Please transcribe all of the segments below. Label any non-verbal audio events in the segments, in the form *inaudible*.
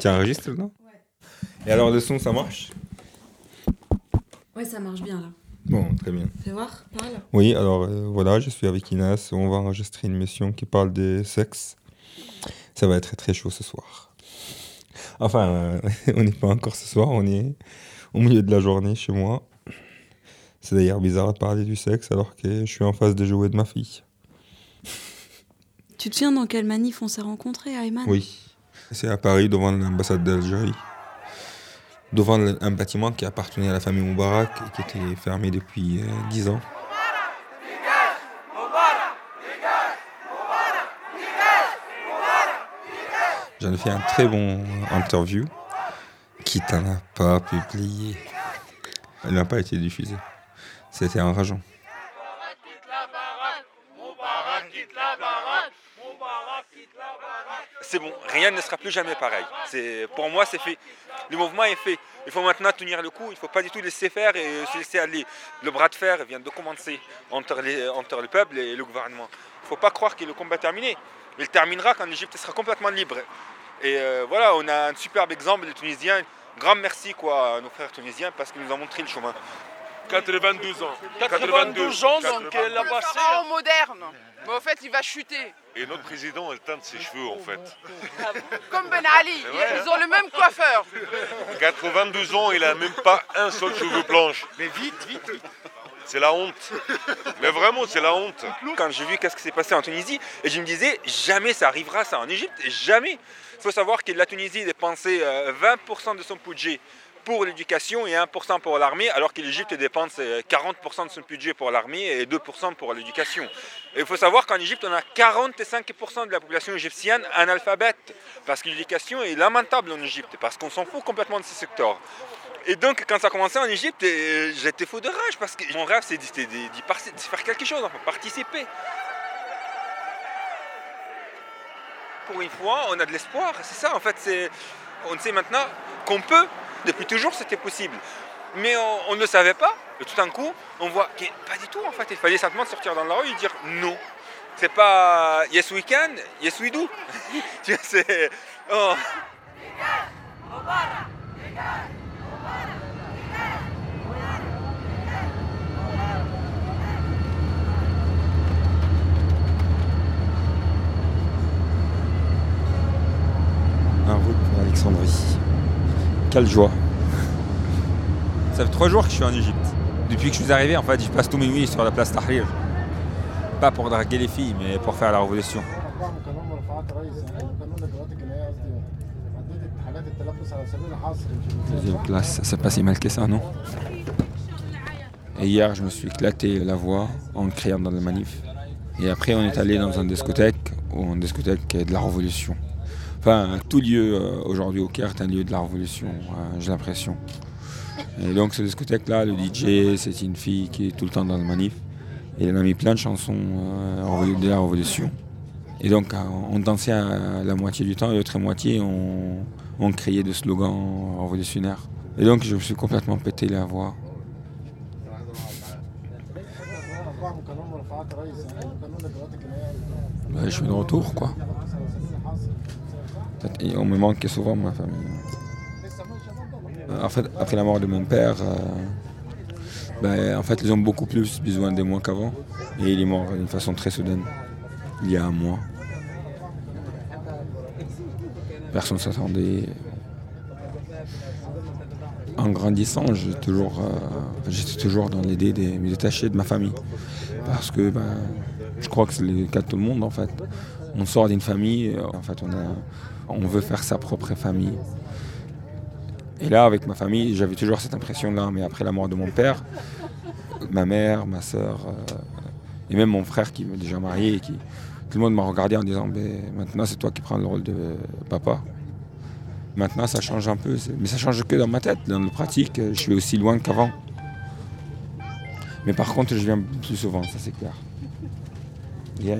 Tu enregistres là Ouais. Et alors le son, ça marche? Ouais, ça marche bien là. Bon, très bien. Fais voir, parle. Oui, alors euh, voilà, je suis avec Inès. On va enregistrer une mission qui parle des sexes. Ça va être très très chaud ce soir. Enfin, euh, *laughs* on n'est pas encore ce soir, on est au milieu de la journée chez moi. C'est d'ailleurs bizarre de parler du sexe alors que je suis en face de jouer de ma fille. Tu te souviens dans quelle manif on s'est rencontrés, Ayman? Oui. C'est à Paris, devant l'ambassade d'Algérie. Devant un bâtiment qui appartenait à la famille Moubarak et qui était fermé depuis euh, 10 ans. J'en ai fait un très bon interview qui t'en a pas publié. Elle n'a pas été diffusée. C'était enrageant. C'est bon, rien ne sera plus jamais pareil. C'est, pour moi, c'est fait. Le mouvement est fait. Il faut maintenant tenir le coup, il ne faut pas du tout laisser faire et se laisser aller. Le bras de fer vient de commencer entre, les- entre le peuple et le gouvernement. Il ne faut pas croire que le combat est terminé. Il terminera quand l'Égypte sera complètement libre. Et euh, voilà, on a un superbe exemple des Tunisiens. Grand merci quoi, à nos frères tunisiens parce qu'ils nous ont montré le chemin. 92 ans. 92 ans, donc là-bas, Un pharaon moderne. Mais au fait, il va chuter. Et notre président, elle teinte ses cheveux en fait. Comme Ben Ali. Ils ont le même coiffeur. 92 ans, il a même pas un seul cheveu blanche. Mais vite, vite, vite. C'est la honte. Mais vraiment, c'est la honte. Quand j'ai vu qu'est-ce qui s'est passé en Tunisie, et je me disais, jamais ça arrivera ça en Égypte, jamais. Il faut savoir que la Tunisie dépensait euh, 20% de son budget pour l'éducation et 1% pour l'armée, alors que l'Égypte dépense euh, 40% de son budget pour l'armée et 2% pour l'éducation. Il faut savoir qu'en Égypte, on a 45% de la population égyptienne analphabète, parce que l'éducation est lamentable en Égypte, parce qu'on s'en fout complètement de ce secteur. Et donc, quand ça a commencé en Égypte, euh, j'étais fou de rage parce que mon rêve, c'est de faire quelque chose, enfin, participer. Pour une fois, on a de l'espoir. C'est ça, en fait. On sait maintenant qu'on peut. Depuis toujours, c'était possible. Mais on, ne le savait pas. Et tout d'un coup, on voit que pas du tout, en fait. Il fallait simplement sortir dans la rue et dire non. C'est pas yes we can, yes we do. *laughs* C'est. oh. En route pour Alexandrie. Quelle joie. Ça fait trois jours que je suis en Égypte. Depuis que je suis arrivé, en fait, je passe tous mes nuits sur la place Tahrir. Pas pour draguer les filles, mais pour faire la révolution. Deuxième classe, ça s'est passé mal que ça, non? Et hier, je me suis éclaté la voix en criant dans la manif. Et après, on est allé dans une discothèque, ou une discothèque de la révolution. Enfin, tout lieu euh, aujourd'hui au Caire est un lieu de la révolution, euh, j'ai l'impression. Et donc cette discothèque-là, le DJ, c'est une fille qui est tout le temps dans le manif. Et elle a mis plein de chansons euh, de la révolution. Et donc on dansait la moitié du temps et l'autre moitié on, on criait des slogans révolutionnaires. Et donc je me suis complètement pété la voix. Je suis de retour quoi. On me manque souvent, ma famille. En fait, après la mort de mon père, euh, ben, en fait, ils ont beaucoup plus besoin de moi qu'avant. Et il est mort d'une façon très soudaine, il y a un mois. Personne ne s'attendait. En grandissant, toujours, euh, j'étais toujours dans l'idée de me détacher de ma famille. Parce que ben, je crois que c'est le cas de tout le monde en fait. On sort d'une famille, en fait on, a, on veut faire sa propre famille. Et là avec ma famille, j'avais toujours cette impression-là, mais après la mort de mon père, ma mère, ma soeur, et même mon frère qui m'est déjà marié, tout le monde m'a regardé en disant Ben, maintenant c'est toi qui prends le rôle de papa. Maintenant ça change un peu, mais ça change que dans ma tête, dans la pratique, je suis aussi loin qu'avant. Mais par contre je viens plus souvent, ça c'est clair. يا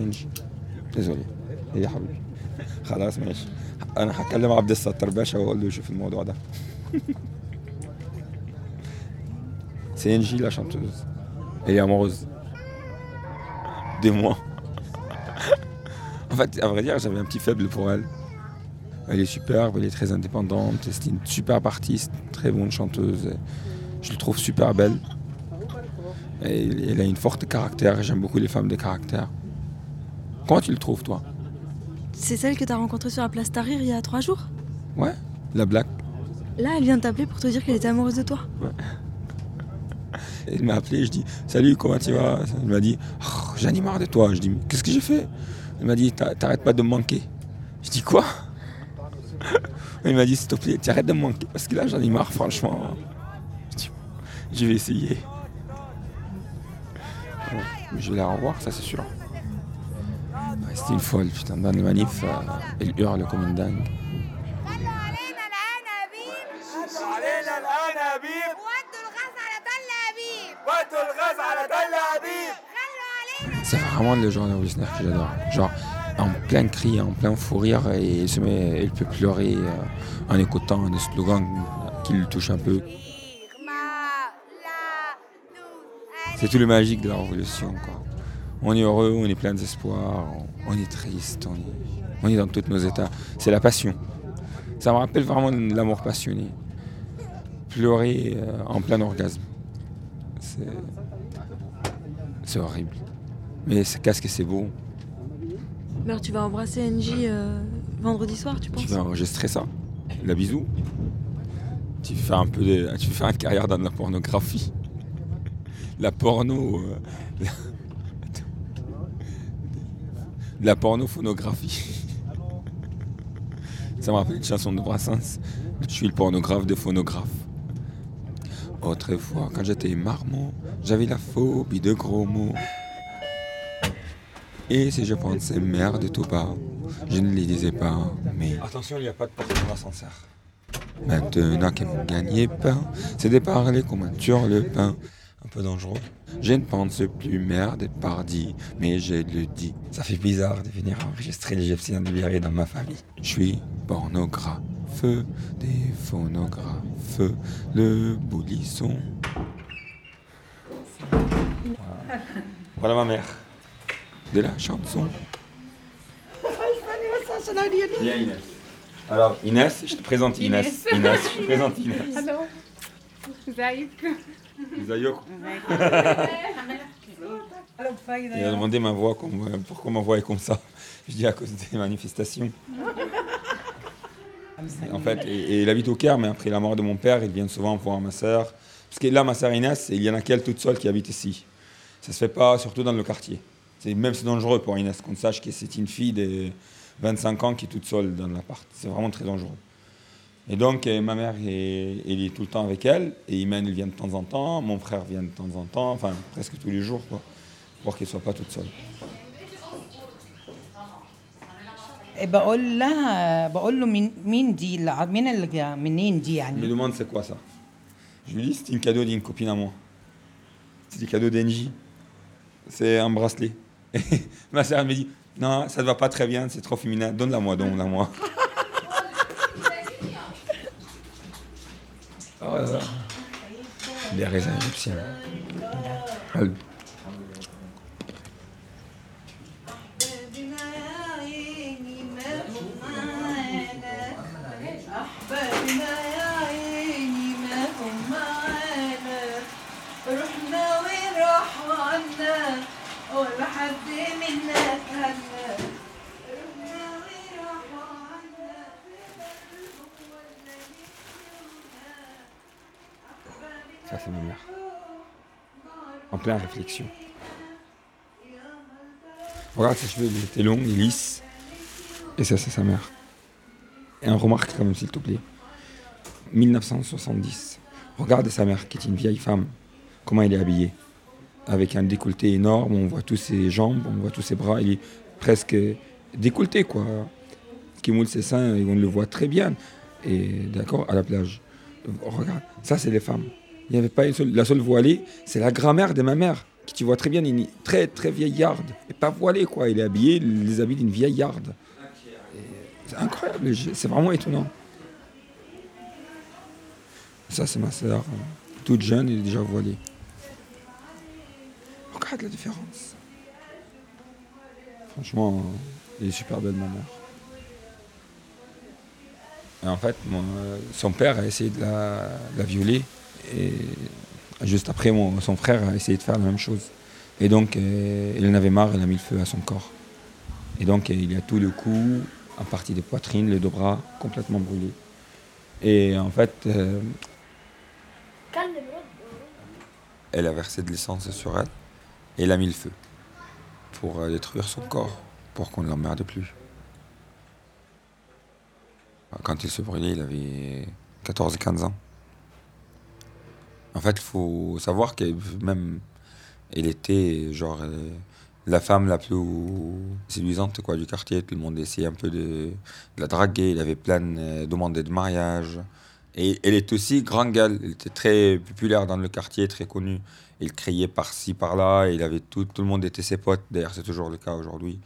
انجي ديزولي يا حبيبي خلاص ماشي انا هكلم عبد الستار باشا واقول له يشوف الموضوع ده C'est Angie la chanteuse. Elle est amoureuse. De moi. en fait, à vrai dire, j'avais un petit faible pour elle. Elle est superbe, elle est très indépendante, c'est une superbe artiste, très bonne chanteuse. Je la trouve super belle. Et elle a une forte caractère, j'aime beaucoup les femmes de caractère. Comment tu le trouves, toi C'est celle que t'as rencontrée sur la place Tahrir il y a trois jours Ouais, la blague. Là, elle vient de t'appeler pour te dire qu'elle était amoureuse de toi. *laughs* Elle m'a appelé, je dis Salut, comment tu vas? Elle m'a dit Oh, J'en ai marre de toi. Je dis Qu'est-ce que j'ai fait? Elle m'a dit T'a- T'arrêtes pas de me manquer. Je dis Quoi? *laughs* Elle m'a dit S'il te plaît, tu arrêtes de me manquer. Parce que là, j'en ai marre, franchement. Je dis Je vais essayer. Je vais la revoir, ça c'est sûr. Restez une folle, putain. Dans le manif, euh, elle hurle comme une dingue. C'est vraiment le genre de révolutionnaire que j'adore. Genre, en plein cri, en plein fou rire, et elle, se met, elle peut pleurer euh, en écoutant des slogans qui le touchent un peu. C'est tout le magique de la révolution, quoi. On est heureux, on est plein d'espoir, on, on est triste, on est, on est dans tous nos états. C'est la passion. Ça me rappelle vraiment l'amour passionné. Pleurer euh, en plein orgasme. C'est, horrible. Mais c'est qu'est-ce que c'est beau. Mais alors, tu vas embrasser NJ euh, vendredi soir, tu penses? Tu vas enregistrer ça. La bisou. Tu fais un peu de, tu fais une carrière dans la pornographie. La porno. euh, de la pornophonographie. Ça me rappelle une chanson de Brassens. Je suis le pornographe des phonographes. Autrefois, quand j'étais marmot, j'avais la phobie de gros mots. Et si je pensais merde tout bas, je ne les disais pas, mais... Attention, il n'y a pas de porte dans l'ascenseur. Maintenant que mon gagne-pain, c'est de parler comme un turlepin. Un peu dangereux. Je ne pense plus merde pardi, mais je le dis. Ça fait bizarre de venir enregistrer de Libéré dans ma famille. Je suis pornographe, des phonographes, le boulisson. Voilà. Voilà ma mère. De la chanson. Viens Inès. Alors Inès, je te présente Inès. Inès, je te présente Inès. Il a demandé ma voix, pourquoi ma voix est comme ça. Je dis à cause des manifestations. En fait, il habite au Caire, mais après la mort de mon père, il vient souvent voir ma sœur. Parce que là, ma sœur Inès, il y en a qu'elle toute seule qui habite ici. Ça ne se fait pas, surtout dans le quartier. Même c'est dangereux pour Inès qu'on sache que c'est une fille de 25 ans qui est toute seule dans l'appart. C'est vraiment très dangereux. Et donc, euh, ma mère, est, il est tout le temps avec elle. Et Imen, il vient de temps en temps. Mon frère vient de temps en temps. Enfin, presque tous les jours. Pour qu'elle ne soit pas toute seule. Il me demande c'est quoi ça? Je lui dis c'est un cadeau d'une copine à moi. C'est du cadeau d'Engie. C'est un bracelet. *laughs* Ma sœur me dit non, ça ne va pas très bien, c'est trop féminin, donne-la moi, donne-la moi. Oh. Les raisins égyptiens. Ça c'est ma mère. En pleine réflexion. Regarde ses cheveux, ils étaient longs, ils lisses. Et ça c'est sa mère. Et un remarque quand même s'il te plaît. 1970. Regarde sa mère qui est une vieille femme. Comment elle est habillée. Avec un décolleté énorme, on voit tous ses jambes, on voit tous ses bras. Il est presque décolleté quoi. Qui moule ses seins et on le voit très bien. Et d'accord, à la plage. Regarde, ça c'est les femmes. Il n'y avait pas une seule. La seule voilée, c'est la grand-mère de ma mère, qui tu vois très bien, une très très vieillarde. Et pas voilée, quoi. Il est habillé, les habits d'une vieillarde. C'est incroyable, c'est vraiment étonnant. Ça, c'est ma sœur, euh, toute jeune, elle est déjà voilée. Regarde la différence. Franchement, euh, elle est super belle, ma mère. En fait, mon- son père a essayé de la violer. Et juste après, son frère a essayé de faire la même chose. Et donc, euh, il en avait marre, il a mis le feu à son corps. Et donc, euh, il a tout le cou, en partie des poitrines, les deux bras, complètement brûlés. Et en fait, euh, elle a versé de l'essence sur elle et il a mis le feu pour euh, détruire son corps, pour qu'on ne l'emmerde plus. Quand il se brûlait, il avait 14 et 15 ans. En fait, il faut savoir que même elle était genre euh, la femme la plus séduisante du quartier. Tout le monde essayait un peu de, la draguer. Il avait plein de demandes de mariage. Et elle est aussi grande gueule. Elle était très populaire dans le quartier, très connue. Il criait par-ci, par-là. Il avait tout, tout le monde était ses potes. D'ailleurs, c'est toujours le cas aujourd'hui.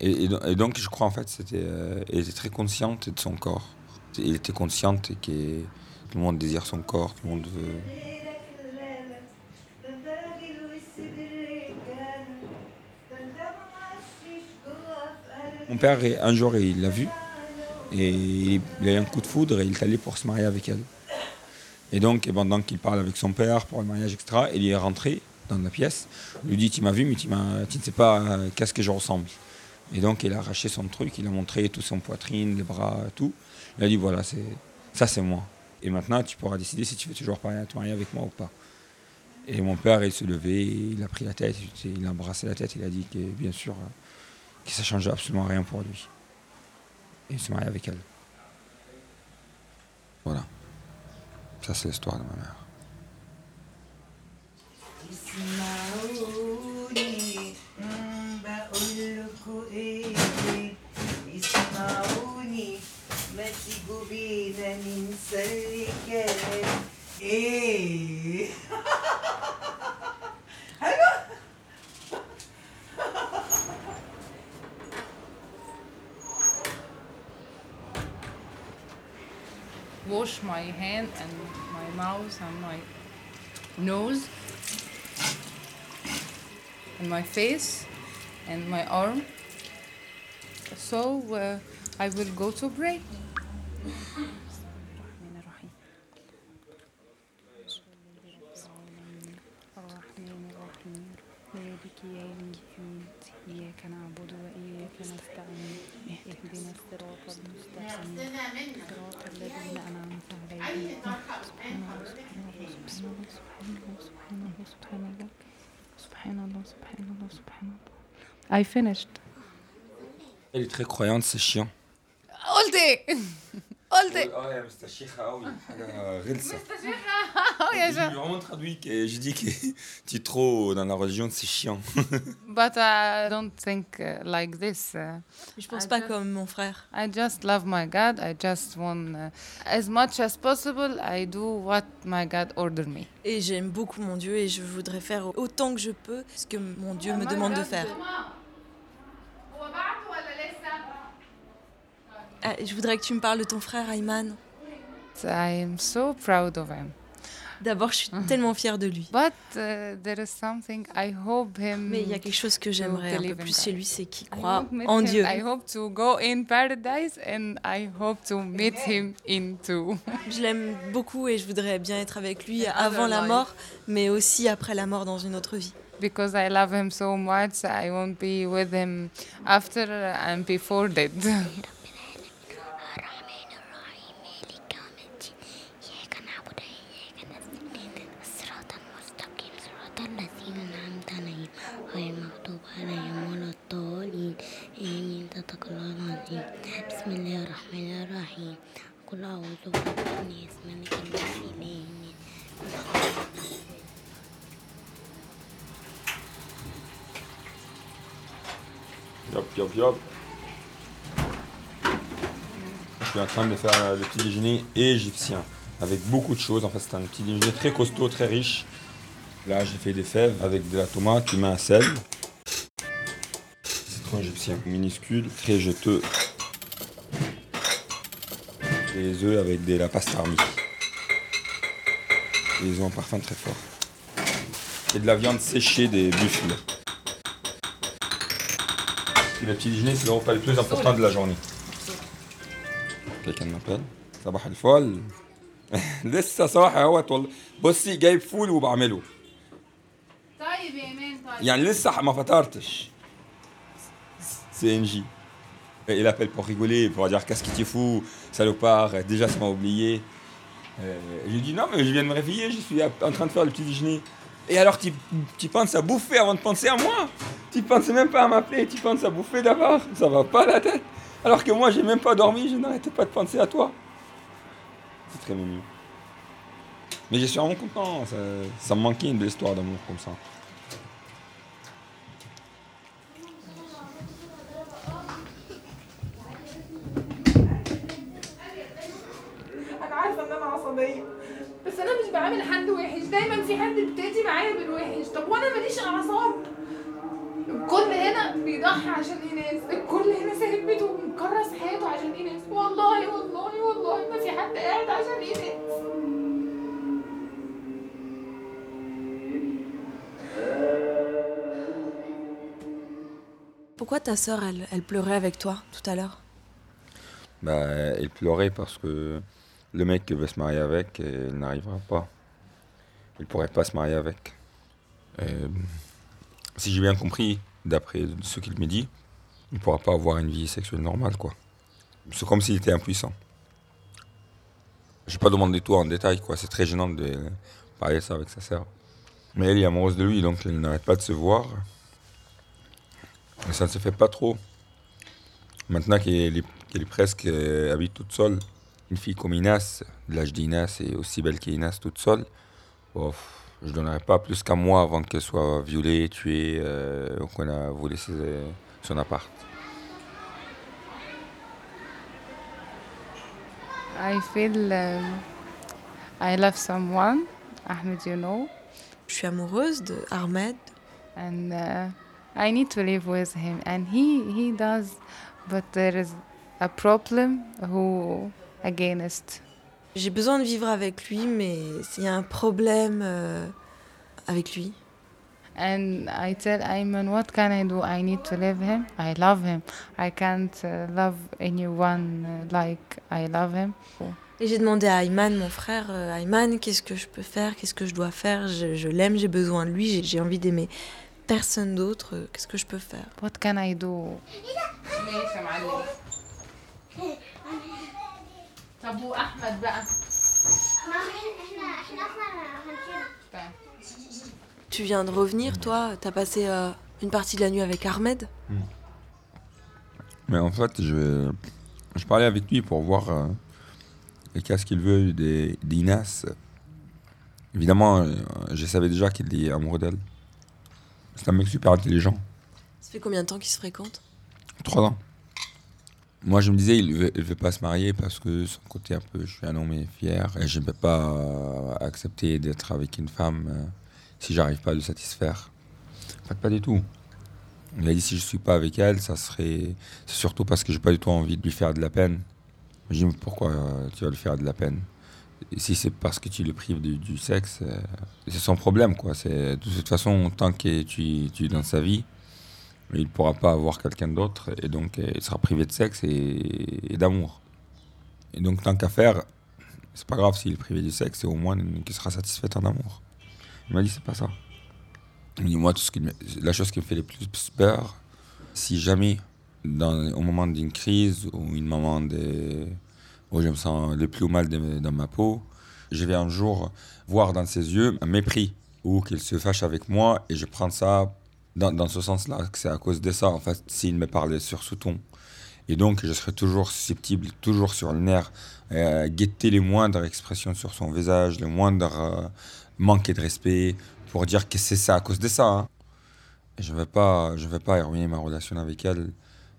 Et donc, je crois en fait, c'était, euh, elle était très consciente de son corps. Elle était consciente que tout le monde désire son corps, tout le monde veut. Mon père, un jour, il l'a vu et il a eu un coup de foudre et il est allé pour se marier avec elle. Et donc, pendant qu'il parle avec son père pour le mariage, etc., il est rentré dans la pièce. Il lui dit Tu m'as vu, mais tu, ne sais pas euh, qu'est-ce que je ressemble. Et donc, il a arraché son truc, il a montré tout son poitrine, les bras, tout. Il a dit Voilà, ça c'est moi. Et maintenant, tu pourras décider si tu veux toujours te marier avec moi ou pas. Et mon père, il se levait, il a pris la tête, il a embrassé la tête, il a dit que, bien sûr, ça changeait absolument rien pour lui. Et il se marie avec elle. Voilà. Ça, c'est l'histoire de ma mère. *laughs* wash my hand and my mouth and my nose and my face and my arm. So uh, I will go to pray. سبحان الله سبحان الله سبحان الله سبحان الله سبحان الله سبحان الله I finished. Elle est très croyante, c'est chiant. All day! Yeah, *laughs* J'ai sure. vraiment traduit que je dis que *laughs* tu es trop dans la religion, c'est chiant. *laughs* But I don't think uh, like this. uh, Je pense I pas just- comme mon frère. I just love my God. I just want, uh, as much as possible, I do what my God order me. Et j'aime beaucoup mon Dieu et je voudrais faire autant que je peux ce que mon Dieu me demande de faire. Ah, je voudrais que tu me parles de ton frère Ayman. I am so proud of him. D'abord, je suis tellement fière de lui. But uh, there is something I hope him. Mais il y a quelque chose que j'aimerais un peu plus chez lui, c'est qu'il croit en him- Dieu. I hope to go in paradise and I hope to meet him in too. *laughs* Je l'aime beaucoup et je voudrais bien être avec lui avant la mort, mais aussi après la mort dans une autre vie. Because I love him so much, I won't be with him after and before dead. *laughs* الله العظيم بسم الله الرحمن الرحيم قل أعوذ برب الناس ملك الناس إله الناس Yop, yop, yop. Je suis en train de faire le petit déjeuner égyptien avec beaucoup de choses. En fait, c'est un petit déjeuner très costaud, très riche. Là, j'ai fait des fèves avec de la tomate, du main à sel. Citron égyptien minuscule, très jeteux. Les œufs avec de la pastrami. Et ils ont un parfum très fort. Et de la viande séchée des buffles. Et le petit déjeuner, c'est le repas le plus important de la journée. Quelqu'un m'appelle صباح الفل لسه صاحي اهوت والله بصي جايب فول وبعمله طيب يا ايمان طيب يعني لسه ما فطرتش CNJ. Et il appelle pour rigoler, pour dire qu'est-ce qui t'est fou, salopard, déjà ça m'a oublié. Euh, je lui dis non mais je viens de me réveiller, je suis en train de faire le petit déjeuner. Et alors tu, tu penses à bouffer avant de penser à moi? Tu penses même pas à m'appeler, tu penses à bouffer d'abord? Ça va pas la tête Alors que moi j'ai même pas dormi, je n'arrêtais pas de penser à toi. C'est très mignon. Mais je suis vraiment content, ça, ça me manquait une belle histoire d'amour comme ça. في حد بتأتي معايا بالوحش طب وانا ماليش اعصاب الكل هنا بيضحي عشان ايناس الكل هنا سايب بيته ومكرس حياته عشان ايناس والله والله والله ما في حد قاعد عشان ايناس Pourquoi ta sœur, elle, elle pleurait avec toi tout à l'heure Bah, elle pleurait parce que le mec qui veut se marier avec, elle n'arrivera pas. Il pourrait pas se marier avec. Euh, si j'ai bien compris, d'après ce qu'il me dit, il pourra pas avoir une vie sexuelle normale, quoi. C'est comme s'il était impuissant. Je vais pas demander tout en détail, quoi. C'est très gênant de parler ça avec sa sœur. Mais elle est amoureuse de lui, donc elle n'arrête pas de se voir. Et ça ne se fait pas trop. Maintenant qu'elle est presque euh, habite toute seule, une fille comme Inas, de l'âge d'Inas et aussi belle qu'Inas toute seule, pff, je ne donnerais pas plus qu'un mois avant qu'elle soit violée, tuée, euh, ou qu'on a volé ses- son appart. I feel um, I love someone, Ahmed, you know. Je suis amoureuse de Ahmed. And uh, I need to live with him. And he, he does, but there is a problem who against. J'ai besoin de vivre avec lui, mais il y a un problème euh, avec lui. And I tell Ayman, what can I do? I need to live him. I love him. I can't uh, love anyone uh, like I love him. Et j'ai demandé à Ayman, mon frère, euh, Ayman, qu'est-ce que je peux faire? Qu'est-ce que je dois faire? Je, je l'aime, j'ai besoin de lui, j'ai- envie d'aimer personne d'autre. Qu'est-ce que je peux faire? What can I do? *laughs* طب واحمد بقى Tu viens de revenir, toi T'as passé euh, une partie de la nuit avec Ahmed Mais en fait, je, je parlais avec lui pour voir euh, qu'est-ce qu'il veut des- d'Inas. Évidemment, euh, je savais déjà qu'il est amoureux d'elle. C'est un mec super intelligent. Ça fait combien de temps qu'ils se fréquentent Trois ans. Moi, je me disais, il il veut pas se marier parce que son côté un peu, je suis un homme fier et je ne peux pas accepter d'être avec une femme euh, si j'arrive pas à le satisfaire. En pas du tout. Il a dit si je suis pas avec elle, ça serait, c'est surtout parce que j'ai pas du tout envie de lui faire de la peine. Je dis pourquoi euh, tu vas lui faire de la peine? Si c'est parce que tu le prives du, sexe, euh, c'est son problème quoi. De toute façon tant que tu es dans sa vie, il ne pourra pas avoir quelqu'un d'autre et donc euh, il sera privé de sexe et, et d'amour. Et donc tant qu'à faire, c'est pas grave s'il est privé du sexe, c'est au moins qu'il sera satisfait en amour. Il m'a dit c'est pas ça. Il m'a dit moi tout ce qui la chose qui me fait le plus peur, si jamais dans, au moment d'une crise ou une moment de, où je me sens le plus mal dans ma peau, je vais un jour voir dans ses yeux un mépris ou qu'il se fâche avec moi et je prends ça dans, ce sens-là, c'est à cause de ça, en fait, s'il me parlait sur ce ton. Et donc, je serais toujours susceptible, toujours sur le nerf, euh, guetter les moindres expressions sur son visage, les moindres euh, manquer de respect, pour dire que c'est ça à cause de ça. hein. Je ne vais pas, je vais pas ruiner ma relation avec elle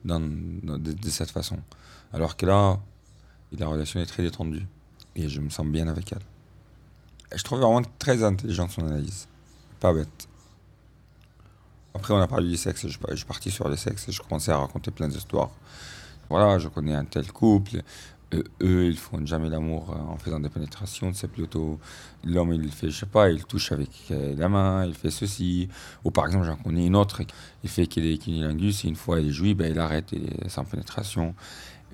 de, cette façon. Alors que là, la relation est très détendue et je me sens bien avec elle. Je trouve vraiment très intelligente son analyse, pas bête. Après, on a parlé du sexe, je, suis parti sur le sexe et je commençais à raconter plein d'histoires. Voilà, je connais un tel couple. euh, eux, ils font jamais l'amour euh, en faisant des pénétrations. C'est plutôt l'homme, il fait, je sais pas, il touche avec euh, la main, il fait ceci. Ou par exemple, j'en connais une autre, il fait qu'il est cunilingus et une fois il est joui, ben, il arrête et- sans pénétration.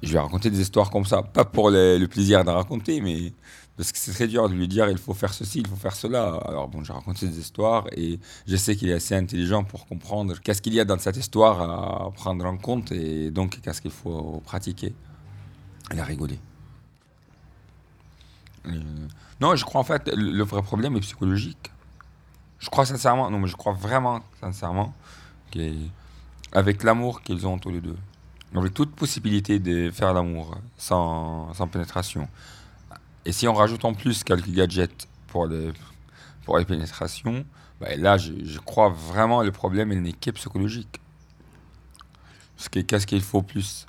Je vais raconter des histoires comme ça, pas pour le, plaisir de raconter, mais parce que c'est très dur de lui dire il faut faire ceci, il faut faire cela. Alors bon, j'ai raconté des histoires et je sais qu'il est assez intelligent pour comprendre qu'est-ce qu'il y a dans cette histoire à prendre en compte et donc qu'est-ce qu'il faut pratiquer. Il a rigolé. Euh, non, je crois en fait le vrai problème est psychologique. Je crois sincèrement, non mais je crois vraiment sincèrement qu'avec l'amour qu'ils ont tous les deux, avec toute possibilité de faire l'amour sans, sans pénétration, et si on rajoute en plus quelques gadgets pour les, pour les pénétrations, bah, là je, je crois vraiment le problème il n'est que psychologique. Parce que qu'est-ce qu'il faut plus?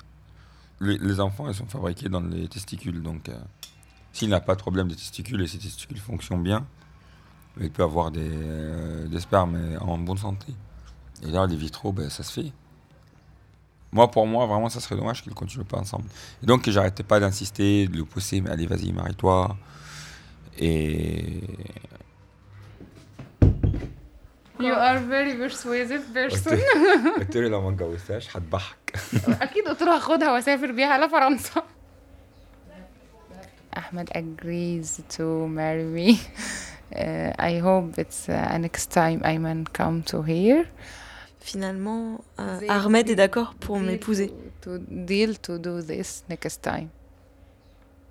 Les, les enfants ils sont fabriqués dans les testicules, donc euh, s'il n'a pas de problème de testicules et ses testicules fonctionnent bien, il peut avoir des, euh, des spermes en bonne santé. Et là, les vitraux, ben, ça se fait. Moi, pour moi, vraiment, ça serait dommage qu'ils ne continuent pas ensemble. Et donc, j'arrêtais pas d'insister, de le pousser, mais allez, vas-y, marie-toi. Et. You are very persuasive person قلت له لو ما اتجوزتهاش هتضحك اكيد قلت له هاخدها واسافر بيها لفرنسا Ahmed agrees to marry me. *laughs* Uh, I hope it's uh, next time Ayman come to here. Finalement, euh, Ahmed est d'accord pour m'épouser. To deal to do this next time.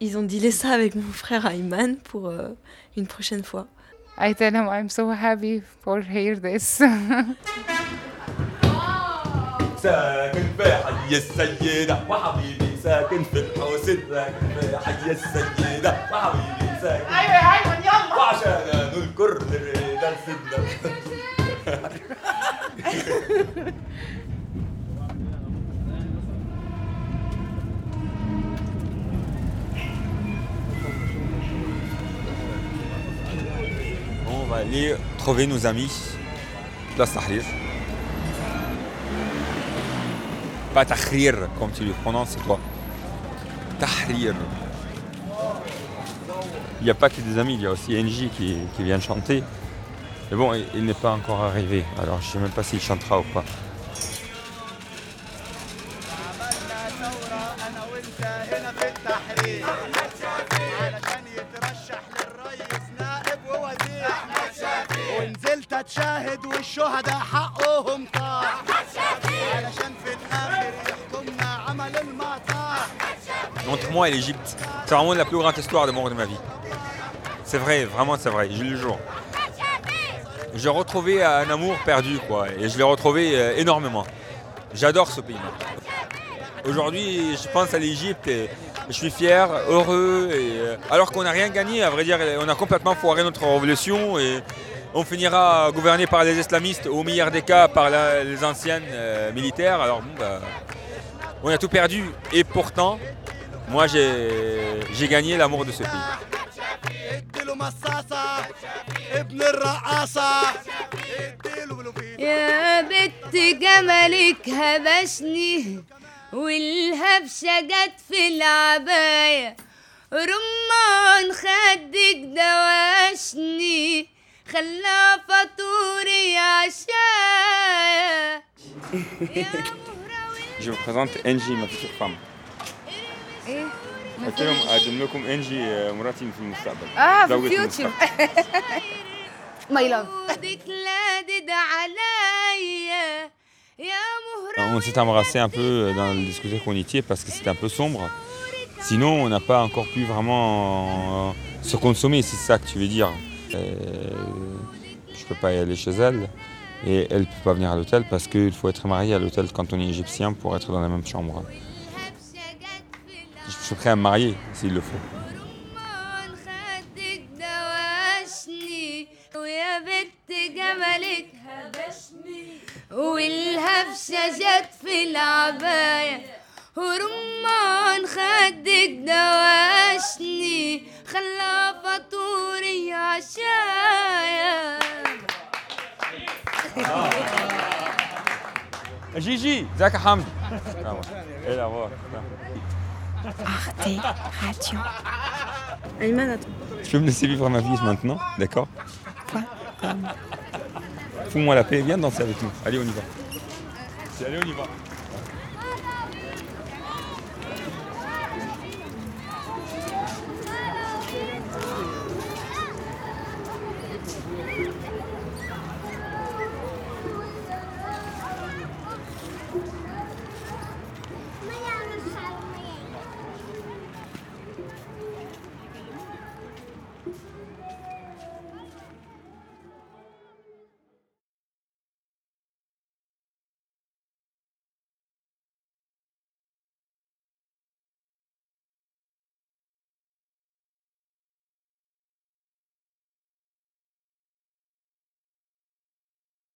Ils ont dealé ça avec mon frère Ayman pour euh, une prochaine fois. I tell him I'm so happy for hear this. *laughs* ساكن في حي السيدة وحبيبي ساكن في الحوسن ساكن في حي السيدة وحبيبي ساكن ايوه يا ايمن يلا وعشان نذكر الرجال سيدنا *laughs* On va aller trouver nos amis. Place Tahrir. Pas Tahrir, comme tu le prononces, c'est toi. Tahrir. Il n'y a pas que des amis, il y a aussi NJ qui, qui vient chanter. Mais bon, il, il n'est pas encore arrivé, alors je ne sais même pas s'il chantera ou pas. ونزلت اتشاهد والشهداء حقهم طاح علشان في الاخر يحكمنا عمل المطاح Entre moi et l'Égypte, c'est vraiment la plus grande histoire d'amour de ma vie. C'est vrai, vraiment c'est vrai, je le jure. J'ai retrouvé un amour perdu, quoi, et je l'ai retrouvé euh, énormément. J'adore ce pays. Aujourd'hui, je pense à l'Égypte et je suis fier, heureux, euh, alors qu'on n'a rien gagné, à vrai dire, on a complètement foiré notre révolution et on finira gouverné par les islamistes, au meilleur des cas par les anciennes euh, militaires. Alors bon, bah, on a tout perdu et pourtant, moi j'ai gagné l'amour de ce pays. مصاصة ابن الرقاصة اديله يا بنت جمالك هبشني والهبشة جت في العباية. رمان خدك دواشني خلا فطوري عشايا *laughs* Je vous présente Angie, ma future femme. إيه؟ قلت لهم اقدم لكم انجي آه، مراتي في المستقبل اه في زوجة الفيوتشر المستقبل. ماي لاف خدك لادد عليا يا مهرة On s'est embrassé un peu dans le discothèque où on était parce que c'était un peu sombre. Sinon, on n'a pas encore pu vraiment euh, se consommer, c'est ça que tu veux dire. Euh, je peux pas y aller chez elle et elle peut pas venir à l'hôtel parce qu'il faut être marié à l'hôtel quand on est égyptien pour être dans la même chambre. Je suis prêt à me marier s'il le faut. خدك دواشني ويا بنت جمالك هبشني والهبشة جت في العباية ورمان خدك دواشني خلا فطوري عشايا Gigi, ازيك يا حمد؟ *laughs* إيه الاخبار؟ Arte Radio. Ayman, attends. Tu peux me laisser vivre ma vie maintenant, d'accord Fous-moi la paix, viens danser avec nous. Allez, on y va. Allez, on y va.